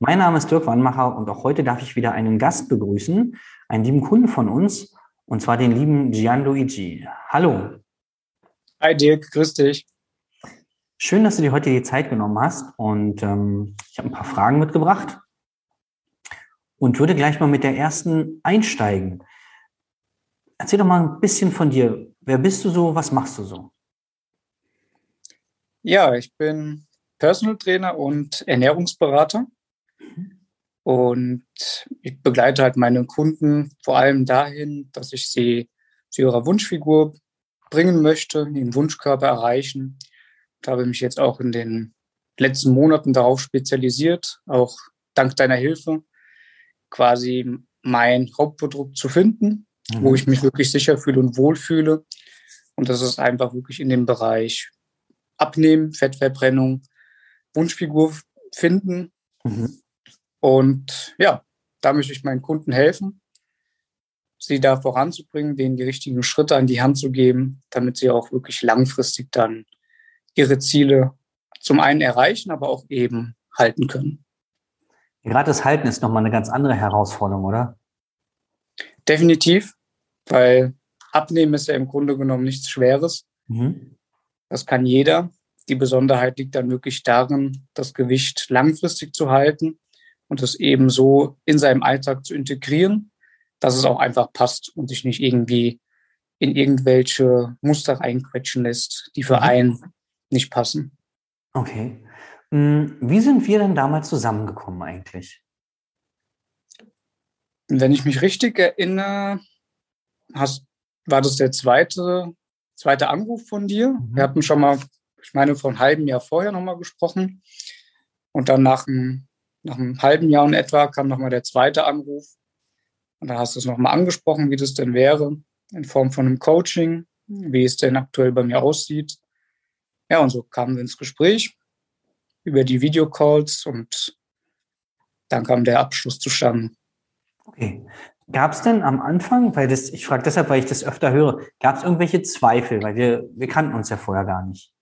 Mein Name ist Dirk Wannmacher und auch heute darf ich wieder einen Gast begrüßen, einen lieben Kunden von uns, und zwar den lieben Gianluigi. Hallo. Hi Dirk, grüß dich. Schön, dass du dir heute die Zeit genommen hast und ähm, ich habe ein paar Fragen mitgebracht und würde gleich mal mit der ersten einsteigen. Erzähl doch mal ein bisschen von dir. Wer bist du so? Was machst du so? Ja, ich bin Personal Trainer und Ernährungsberater. Und ich begleite halt meine Kunden vor allem dahin, dass ich sie zu ihrer Wunschfigur bringen möchte, den Wunschkörper erreichen ich habe mich jetzt auch in den letzten Monaten darauf spezialisiert, auch dank deiner Hilfe, quasi mein Hauptprodukt zu finden, mhm. wo ich mich wirklich sicher fühle und wohlfühle. Und das ist einfach wirklich in dem Bereich Abnehmen, Fettverbrennung, Wunschfigur finden. Mhm. Und ja, da möchte ich meinen Kunden helfen, sie da voranzubringen, denen die richtigen Schritte an die Hand zu geben, damit sie auch wirklich langfristig dann ihre Ziele zum einen erreichen, aber auch eben halten können. Gerade das Halten ist nochmal eine ganz andere Herausforderung, oder? Definitiv, weil Abnehmen ist ja im Grunde genommen nichts Schweres. Mhm. Das kann jeder. Die Besonderheit liegt dann wirklich darin, das Gewicht langfristig zu halten und es eben so in seinem Alltag zu integrieren, dass es auch einfach passt und sich nicht irgendwie in irgendwelche Muster reinquetschen lässt, die für mhm. einen nicht passen. Okay. Hm, wie sind wir denn damals zusammengekommen eigentlich? Wenn ich mich richtig erinnere, hast, war das der zweite, zweite Anruf von dir. Mhm. Wir hatten schon mal, ich meine, vor einem halben Jahr vorher nochmal gesprochen. Und dann nach einem, nach einem halben Jahr in etwa kam nochmal der zweite Anruf. Und da hast du es nochmal angesprochen, wie das denn wäre, in Form von einem Coaching, wie es denn aktuell bei mir aussieht. Ja, und so kamen wir ins Gespräch über die Videocalls und dann kam der Abschluss zustande. Okay. Gab es denn am Anfang, weil das, ich frage deshalb, weil ich das öfter höre, gab es irgendwelche Zweifel, weil wir, wir kannten uns ja vorher gar nicht?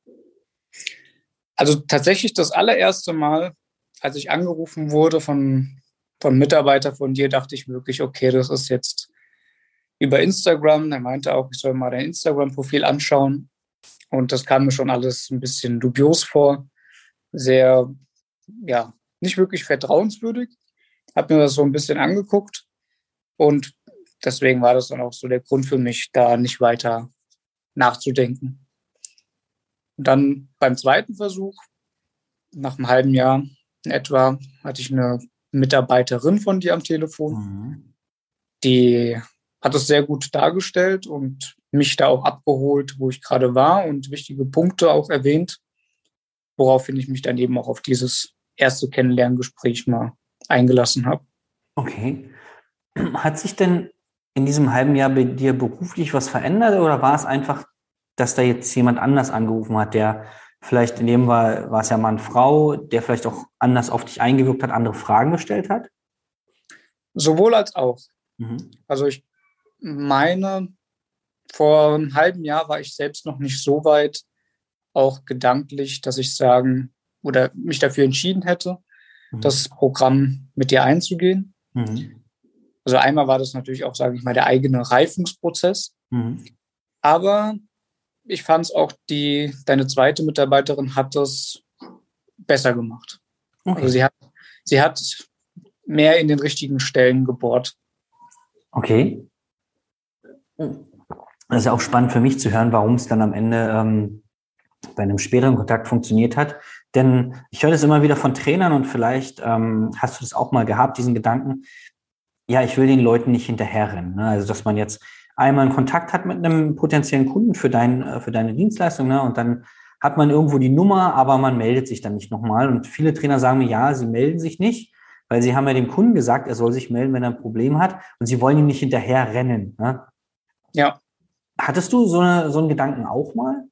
Also tatsächlich das allererste Mal, als ich angerufen wurde von, von Mitarbeiter von dir, dachte ich wirklich, okay, das ist jetzt über Instagram. Er meinte auch, ich soll mal dein Instagram-Profil anschauen. Und das kam mir schon alles ein bisschen dubios vor. Sehr, ja, nicht wirklich vertrauenswürdig. Hab mir das so ein bisschen angeguckt. Und deswegen war das dann auch so der Grund für mich, da nicht weiter nachzudenken. Und dann beim zweiten Versuch, nach einem halben Jahr in etwa, hatte ich eine Mitarbeiterin von dir am Telefon. Mhm. Die hat es sehr gut dargestellt und mich da auch abgeholt, wo ich gerade war und wichtige Punkte auch erwähnt, woraufhin ich mich dann eben auch auf dieses erste Kennenlerngespräch mal eingelassen habe. Okay. Hat sich denn in diesem halben Jahr bei dir beruflich was verändert oder war es einfach, dass da jetzt jemand anders angerufen hat, der vielleicht in dem war, war es ja Mann, Frau, der vielleicht auch anders auf dich eingewirkt hat, andere Fragen gestellt hat? Sowohl als auch. Mhm. Also ich meine, vor einem halben Jahr war ich selbst noch nicht so weit, auch gedanklich, dass ich sagen oder mich dafür entschieden hätte, mhm. das Programm mit dir einzugehen. Mhm. Also einmal war das natürlich auch, sage ich mal, der eigene Reifungsprozess. Mhm. Aber ich fand es auch, die, deine zweite Mitarbeiterin hat das besser gemacht. Okay. Also sie hat, sie hat mehr in den richtigen Stellen gebohrt. Okay. Das ist auch spannend für mich zu hören, warum es dann am Ende ähm, bei einem späteren Kontakt funktioniert hat. Denn ich höre das immer wieder von Trainern und vielleicht ähm, hast du das auch mal gehabt, diesen Gedanken, ja, ich will den Leuten nicht hinterherrennen. Ne? Also, dass man jetzt einmal einen Kontakt hat mit einem potenziellen Kunden für, dein, äh, für deine Dienstleistung ne? und dann hat man irgendwo die Nummer, aber man meldet sich dann nicht nochmal. Und viele Trainer sagen mir, ja, sie melden sich nicht, weil sie haben ja dem Kunden gesagt, er soll sich melden, wenn er ein Problem hat und sie wollen ihm nicht hinterher rennen. Ne? Ja. Hattest du so, eine, so einen Gedanken auch mal?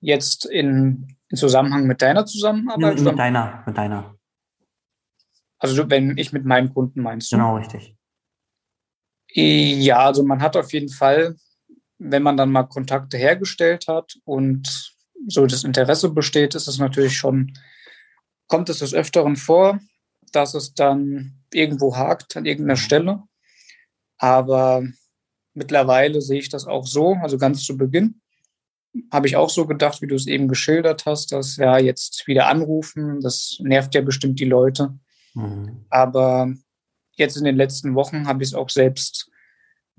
Jetzt in, in Zusammenhang mit deiner Zusammenarbeit? Mit, mit deiner, mit deiner. Also wenn ich mit meinen Kunden meinst du? Genau, richtig. Ja, also man hat auf jeden Fall, wenn man dann mal Kontakte hergestellt hat und so das Interesse besteht, ist es natürlich schon, kommt es des Öfteren vor, dass es dann irgendwo hakt an irgendeiner Stelle. Aber mittlerweile sehe ich das auch so, also ganz zu Beginn habe ich auch so gedacht, wie du es eben geschildert hast, dass ja jetzt wieder anrufen, das nervt ja bestimmt die Leute. Mhm. Aber jetzt in den letzten Wochen habe ich es auch selbst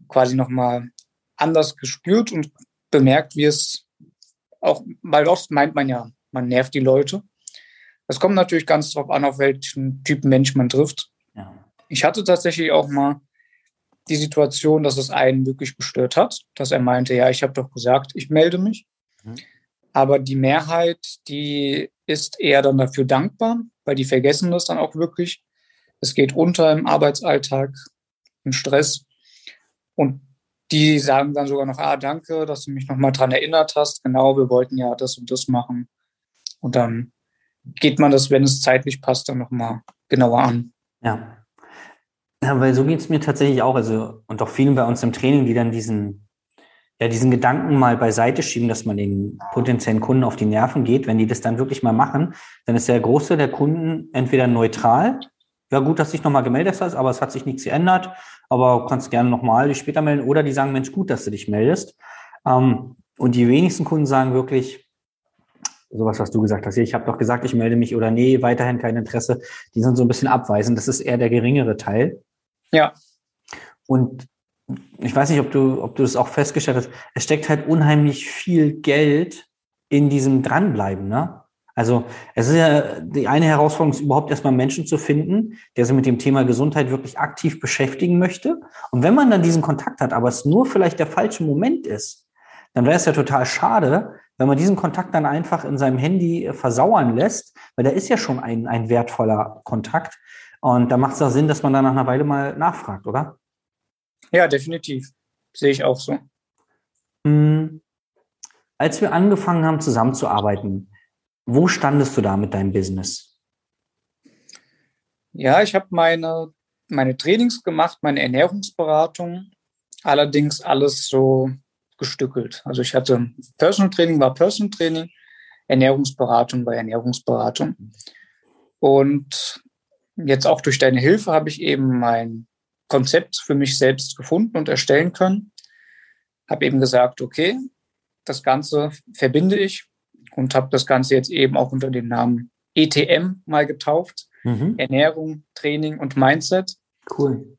quasi nochmal anders gespürt und bemerkt, wie es auch, weil oft meint man ja, man nervt die Leute. Es kommt natürlich ganz drauf an, auf welchen Typen Mensch man trifft. Ja. Ich hatte tatsächlich auch mal die Situation, dass es einen wirklich gestört hat, dass er meinte, ja, ich habe doch gesagt, ich melde mich. Mhm. Aber die Mehrheit, die ist eher dann dafür dankbar, weil die vergessen das dann auch wirklich. Es geht unter im Arbeitsalltag, im Stress. Und die sagen dann sogar noch, ah, danke, dass du mich nochmal dran erinnert hast. Genau, wir wollten ja das und das machen. Und dann geht man das, wenn es zeitlich passt, dann nochmal genauer an. Ja. Ja, weil so geht es mir tatsächlich auch. Also, und auch vielen bei uns im Training, die dann diesen, ja, diesen Gedanken mal beiseite schieben, dass man den potenziellen Kunden auf die Nerven geht. Wenn die das dann wirklich mal machen, dann ist der Große der Kunden entweder neutral ja gut, dass du dich nochmal gemeldet hast, aber es hat sich nichts geändert, aber du kannst gerne nochmal dich später melden oder die sagen, Mensch, gut, dass du dich meldest. Ähm, und die wenigsten Kunden sagen wirklich, sowas, was du gesagt hast, ich habe doch gesagt, ich melde mich oder nee, weiterhin kein Interesse. Die sind so ein bisschen abweisend. Das ist eher der geringere Teil. Ja. Und ich weiß nicht, ob du, ob du das auch festgestellt hast. Es steckt halt unheimlich viel Geld in diesem Dranbleiben, ne? Also es ist ja die eine Herausforderung, ist überhaupt erstmal Menschen zu finden, der sich mit dem Thema Gesundheit wirklich aktiv beschäftigen möchte. Und wenn man dann diesen Kontakt hat, aber es nur vielleicht der falsche Moment ist, dann wäre es ja total schade, wenn man diesen Kontakt dann einfach in seinem Handy versauern lässt, weil da ist ja schon ein, ein wertvoller Kontakt. Und da macht es ja Sinn, dass man dann nach einer Weile mal nachfragt, oder? Ja, definitiv. Sehe ich auch so. Hm. Als wir angefangen haben zusammenzuarbeiten, wo standest du da mit deinem Business? Ja, ich habe meine, meine Trainings gemacht, meine Ernährungsberatung, allerdings alles so gestückelt. Also ich hatte Personal Training war Personal Training, Ernährungsberatung war Ernährungsberatung. Und jetzt auch durch deine Hilfe habe ich eben mein Konzept für mich selbst gefunden und erstellen können. Habe eben gesagt, okay, das Ganze verbinde ich und habe das Ganze jetzt eben auch unter dem Namen ETM mal getauft. Mhm. Ernährung, Training und Mindset. Cool.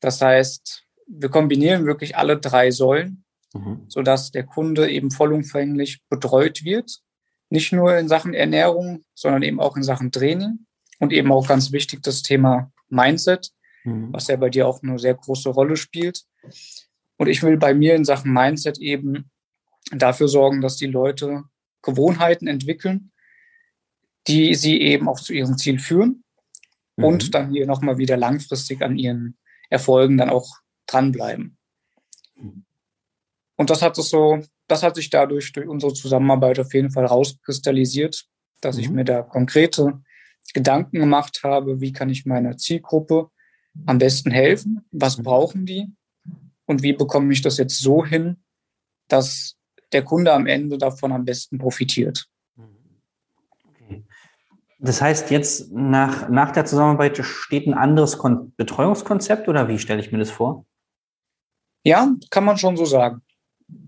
Das heißt, wir kombinieren wirklich alle drei Säulen, mhm. sodass der Kunde eben vollumfänglich betreut wird. Nicht nur in Sachen Ernährung, sondern eben auch in Sachen Training und eben auch ganz wichtig das Thema Mindset, mhm. was ja bei dir auch eine sehr große Rolle spielt. Und ich will bei mir in Sachen Mindset eben dafür sorgen, dass die Leute Gewohnheiten entwickeln, die sie eben auch zu ihrem Ziel führen mhm. und dann hier nochmal wieder langfristig an ihren Erfolgen dann auch dranbleiben. Mhm. Und das hat es so, das hat sich dadurch durch unsere Zusammenarbeit auf jeden Fall rauskristallisiert, dass mhm. ich mir da konkrete Gedanken gemacht habe, wie kann ich meiner Zielgruppe am besten helfen, was mhm. brauchen die und wie bekomme ich das jetzt so hin, dass der Kunde am Ende davon am besten profitiert. Okay. Das heißt, jetzt nach, nach der Zusammenarbeit steht ein anderes Kon Betreuungskonzept oder wie stelle ich mir das vor? Ja, kann man schon so sagen.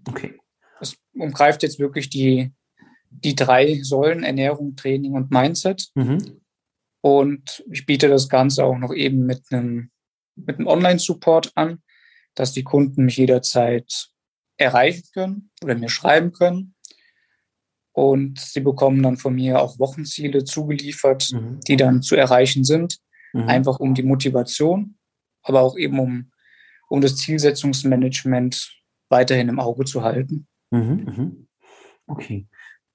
Okay. Das umgreift jetzt wirklich die, die drei Säulen Ernährung, Training und Mindset. Mhm. Und ich biete das Ganze auch noch eben mit einem, mit einem Online-Support an, dass die Kunden mich jederzeit erreichen können oder mir schreiben können. Und sie bekommen dann von mir auch Wochenziele zugeliefert, Mhm. die dann zu erreichen sind, Mhm. einfach um die Motivation, aber auch eben um, um das Zielsetzungsmanagement weiterhin im Auge zu halten. Mhm. Mhm. Okay.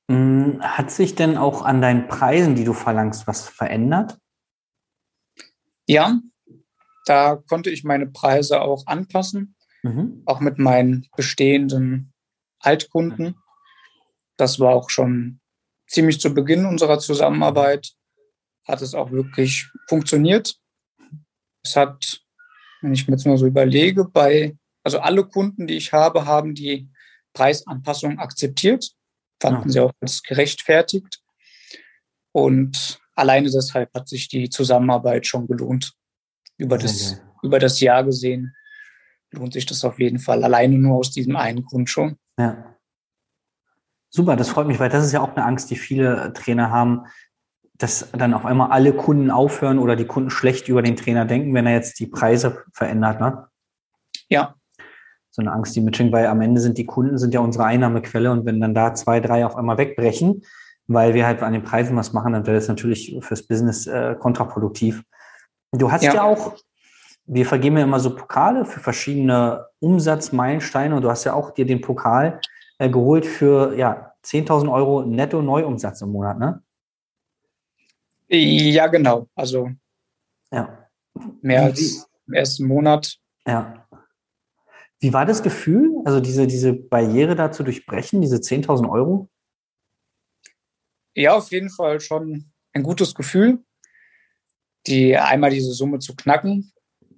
Mm, Hat sich denn auch an deinen Preisen, die du verlangst, was verändert? Ja, da konnte ich meine Preise auch anpassen, Mhm. auch mit meinen bestehenden Altkunden. Das war auch schon ziemlich zu Beginn unserer Zusammenarbeit, hat es auch wirklich funktioniert. Es hat, wenn ich mir jetzt mal so überlege, bei, also alle Kunden, die ich habe, haben die Preisanpassung akzeptiert, fanden Ja. sie auch als gerechtfertigt. Und alleine deshalb hat sich die Zusammenarbeit schon gelohnt. Über das, über das Jahr gesehen lohnt sich das auf jeden Fall. Alleine nur aus diesem einen Grund schon. Ja. Super, das freut mich, weil das ist ja auch eine Angst, die viele Trainer haben, dass dann auf einmal alle Kunden aufhören oder die Kunden schlecht über den Trainer denken, wenn er jetzt die Preise verändert. Ne? Ja, So eine Angst, die mitschwingt, weil am Ende sind die Kunden sind ja unsere Einnahmequelle und wenn dann da zwei, drei auf einmal wegbrechen, weil wir halt an den Preisen was machen, dann wäre das natürlich fürs Business äh, kontraproduktiv. Du hast ja. Ja. auch, wir vergeben ja immer so Pokale für verschiedene Umsatzmeilensteine und du hast ja auch dir den Pokal äh, geholt für ja 10.000 Euro netto Neuumsatz im Monat, ne? ja, genau. Also Ja. mehr als im ersten Monat. Ja. Wie war das Gefühl, also diese, diese Barriere da zu durchbrechen, diese 10.000 Euro? Ja, auf jeden Fall schon ein gutes Gefühl, die einmal diese Summe zu knacken.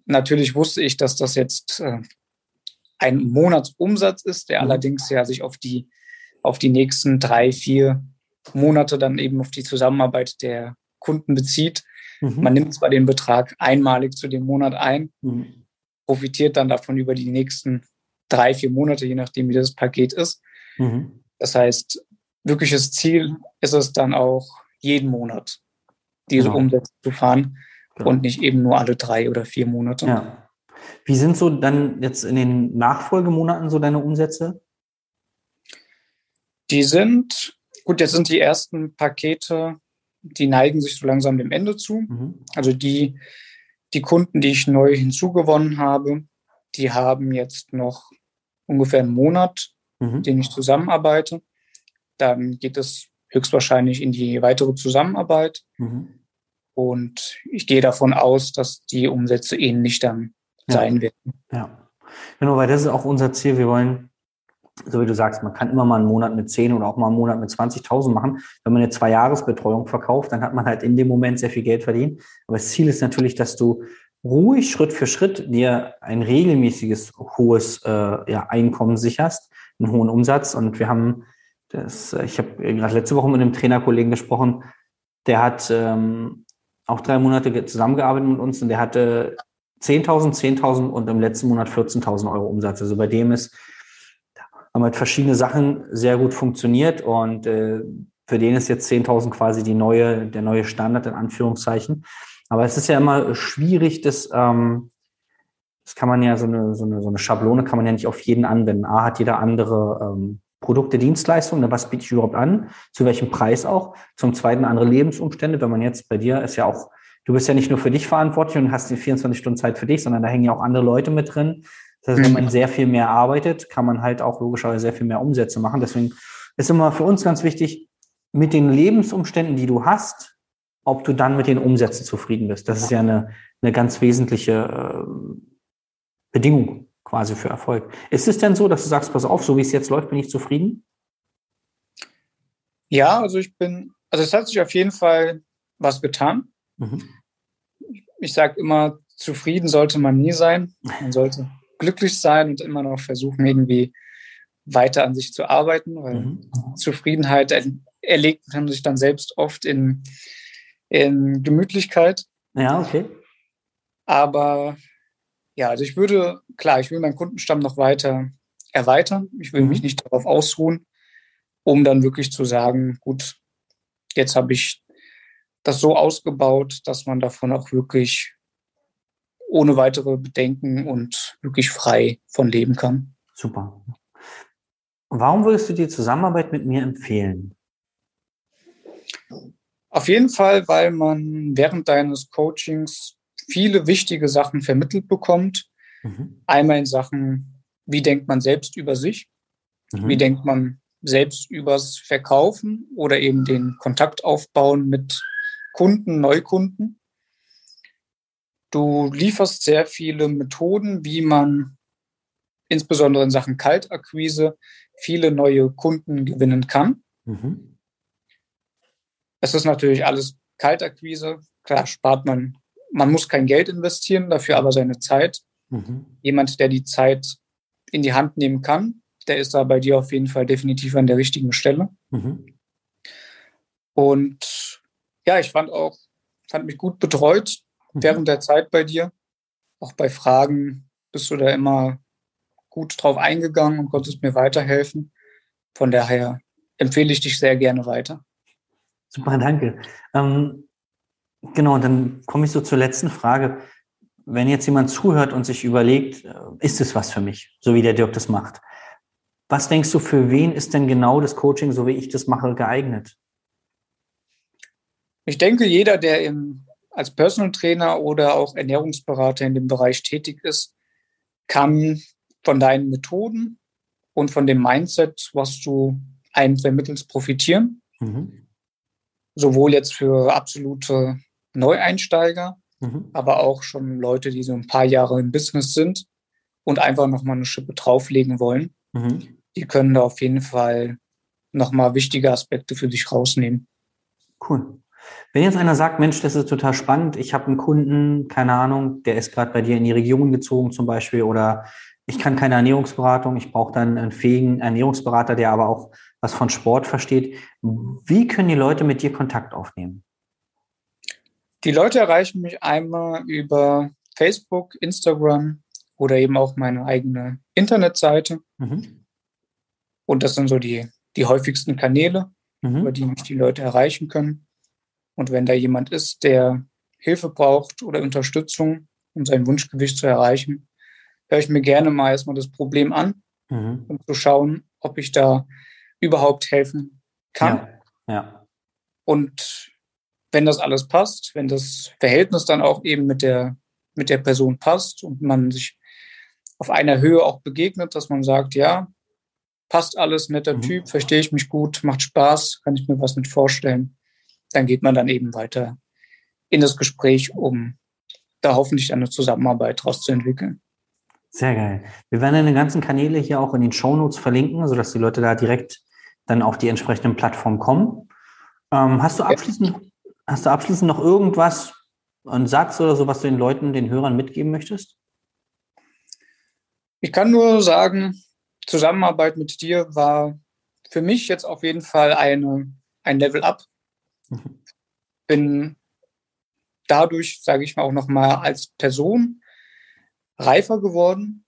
Natürlich wusste ich, dass das jetzt äh, ein Monatsumsatz ist, der Mhm. allerdings ja sich auf die, auf die nächsten drei, vier Monate dann eben auf die Zusammenarbeit der Kunden bezieht. Mhm. Man nimmt zwar den Betrag einmalig zu dem Monat ein, Mhm. profitiert dann davon über die nächsten drei, vier Monate, je nachdem, wie das Paket ist. Mhm. Das heißt, wirkliches Ziel ist es dann auch, jeden Monat diese Genau. Umsätze zu fahren Genau. und nicht eben nur alle drei oder vier Monate. Ja. Wie sind so dann jetzt in den Nachfolgemonaten so deine Umsätze? Die sind, gut, jetzt sind die ersten Pakete, die neigen sich so langsam dem Ende zu. Mhm. Also die, die Kunden, die ich neu hinzugewonnen habe, die haben jetzt noch ungefähr einen Monat, Mhm. den ich zusammenarbeite. Dann geht es höchstwahrscheinlich in die weitere Zusammenarbeit. Mhm. Und ich gehe davon aus, dass die Umsätze ähnlich dann Ja. sein werden. Ja, genau, weil das ist auch unser Ziel. Wir wollen, so wie du sagst, man kann immer mal einen Monat mit 10 oder auch mal einen Monat mit 20.000 machen. Wenn man eine Zwei-Jahres-Betreuung verkauft, dann hat man halt in dem Moment sehr viel Geld verdient. Aber das Ziel ist natürlich, dass du ruhig Schritt für Schritt dir ein regelmäßiges, hohes äh, ja, Einkommen sicherst, einen hohen Umsatz. Und wir haben das, ich habe gerade letzte Woche mit einem Trainerkollegen gesprochen, der hat ähm, auch drei Monate ge- zusammengearbeitet mit uns und der hatte 10.000, 10.000 und im letzten Monat 14.000 Euro Umsatz. Also bei dem ist, haben halt verschiedene Sachen sehr gut funktioniert und äh, für den ist jetzt 10.000 quasi die neue, der neue Standard in Anführungszeichen. Aber es ist ja immer schwierig, das, ähm, das kann man ja so eine, so eine, so eine Schablone kann man ja nicht auf jeden anwenden. A hat jeder andere ähm, Produkte, Dienstleistungen, was biete ich überhaupt an, zu welchem Preis auch. Zum Zweiten andere Lebensumstände. Wenn man jetzt bei dir ist ja auch, du bist ja nicht nur für dich verantwortlich und hast die 24 Stunden Zeit für dich, sondern da hängen ja auch andere Leute mit drin. Das heißt, wenn man sehr viel mehr arbeitet, kann man halt auch logischerweise sehr viel mehr Umsätze machen. Deswegen ist immer für uns ganz wichtig, mit den Lebensumständen, die du hast, ob du dann mit den Umsätzen zufrieden bist. Das ist ja eine, eine ganz wesentliche äh, Bedingung quasi für Erfolg. Ist es denn so, dass du sagst, pass auf, so wie es jetzt läuft, bin ich zufrieden? Ja, also ich bin, also es hat sich auf jeden Fall was getan. Mhm. Ich sage immer, zufrieden sollte man nie sein. Man sollte glücklich sein und immer noch versuchen, irgendwie weiter an sich zu arbeiten, weil mhm. Zufriedenheit erlegt man sich dann selbst oft in, in Gemütlichkeit. Ja, okay. Aber ja, also ich würde, klar, ich will meinen Kundenstamm noch weiter erweitern. Ich will mhm. mich nicht darauf ausruhen, um dann wirklich zu sagen, gut, jetzt habe ich das so ausgebaut, dass man davon auch wirklich ohne weitere Bedenken und wirklich frei von leben kann. Super. Warum würdest du die Zusammenarbeit mit mir empfehlen? Auf jeden Fall, weil man während deines Coachings viele wichtige Sachen vermittelt bekommt. Mhm. Einmal in Sachen, wie denkt man selbst über sich? Mhm. Wie denkt man selbst übers Verkaufen oder eben den Kontakt aufbauen mit Kunden, Neukunden? Du lieferst sehr viele Methoden, wie man insbesondere in Sachen Kaltakquise viele neue Kunden gewinnen kann. Mhm. Es ist natürlich alles Kaltakquise. Klar spart man man muss kein Geld investieren, dafür aber seine Zeit. Mhm. Jemand, der die Zeit in die Hand nehmen kann, der ist da bei dir auf jeden Fall definitiv an der richtigen Stelle. Mhm. Und ja, ich fand auch, fand mich gut betreut mhm. während der Zeit bei dir. Auch bei Fragen bist du da immer gut drauf eingegangen und konntest mir weiterhelfen. Von daher empfehle ich dich sehr gerne weiter. Super, danke. Ähm, Genau, und dann komme ich so zur letzten Frage. Wenn jetzt jemand zuhört und sich überlegt, äh, ist es was für mich, so wie der Dirk das macht? Was denkst du, für wen ist denn genau das Coaching, so wie ich das mache, geeignet? Ich denke, jeder, der im, als Personal Trainer oder auch Ernährungsberater in dem Bereich tätig ist, kann von deinen Methoden und von dem Mindset, was du einem vermittelst, profitieren. Mhm. Sowohl jetzt für absolute Neueinsteiger, mhm. aber auch schon Leute, die so ein paar Jahre im Business sind und einfach nochmal eine Schippe drauflegen wollen. Mhm. Die können da auf jeden Fall nochmal wichtige Aspekte für sich rausnehmen. Cool. Wenn jetzt einer sagt, Mensch, das ist total spannend, ich habe einen Kunden, keine Ahnung, der ist gerade bei dir in die Region gezogen zum Beispiel oder ich kann keine Ernährungsberatung, ich brauche dann einen fähigen Ernährungsberater, der aber auch was von Sport versteht. Wie können die Leute mit dir Kontakt aufnehmen? Die Leute erreichen mich einmal über Facebook, Instagram oder eben auch meine eigene Internetseite. Mhm. Und das sind so die, die häufigsten Kanäle, mhm. über die mich die Leute erreichen können. Und wenn da jemand ist, der Hilfe braucht oder Unterstützung, um sein Wunschgewicht zu erreichen, höre ich mir gerne mal erstmal das Problem an, mhm. um zu schauen, ob ich da überhaupt helfen kann. Ja. ja. Und wenn das alles passt, wenn das Verhältnis dann auch eben mit der, mit der Person passt und man sich auf einer Höhe auch begegnet, dass man sagt, ja, passt alles, netter mhm. Typ, verstehe ich mich gut, macht Spaß, kann ich mir was mit vorstellen, dann geht man dann eben weiter in das Gespräch, um da hoffentlich eine Zusammenarbeit daraus zu entwickeln. Sehr geil. Wir werden deine ganzen Kanäle hier auch in den Shownotes verlinken, sodass die Leute da direkt dann auf die entsprechenden Plattformen kommen. Ähm, hast du abschließend Hast du abschließend noch irgendwas, einen Satz oder so, was du den Leuten, den Hörern mitgeben möchtest? Ich kann nur sagen, Zusammenarbeit mit dir war für mich jetzt auf jeden Fall eine, ein Level up. Mhm. Bin dadurch, sage ich mal, auch nochmal als Person reifer geworden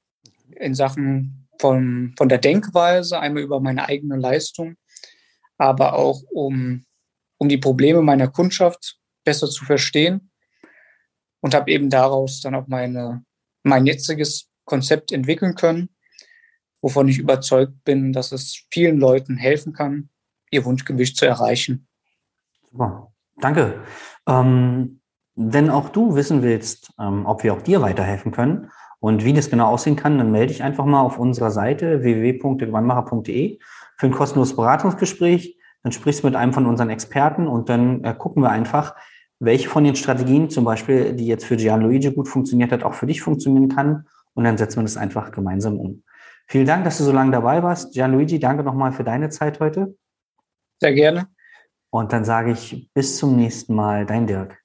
in Sachen von, von der Denkweise, einmal über meine eigene Leistung, aber auch um um die Probleme meiner Kundschaft besser zu verstehen und habe eben daraus dann auch meine, mein jetziges Konzept entwickeln können, wovon ich überzeugt bin, dass es vielen Leuten helfen kann, ihr Wunschgewicht zu erreichen. Super, danke. Ähm, wenn auch du wissen willst, ähm, ob wir auch dir weiterhelfen können und wie das genau aussehen kann, dann melde dich einfach mal auf unserer Seite www.gewannmacher.de für ein kostenloses Beratungsgespräch. Dann sprichst du mit einem von unseren Experten und dann äh, gucken wir einfach, welche von den Strategien zum Beispiel, die jetzt für Gianluigi gut funktioniert hat, auch für dich funktionieren kann. Und dann setzen wir das einfach gemeinsam um. Vielen Dank, dass du so lange dabei warst. Gianluigi, danke nochmal für deine Zeit heute. Sehr gerne. Und dann sage ich bis zum nächsten Mal, dein Dirk.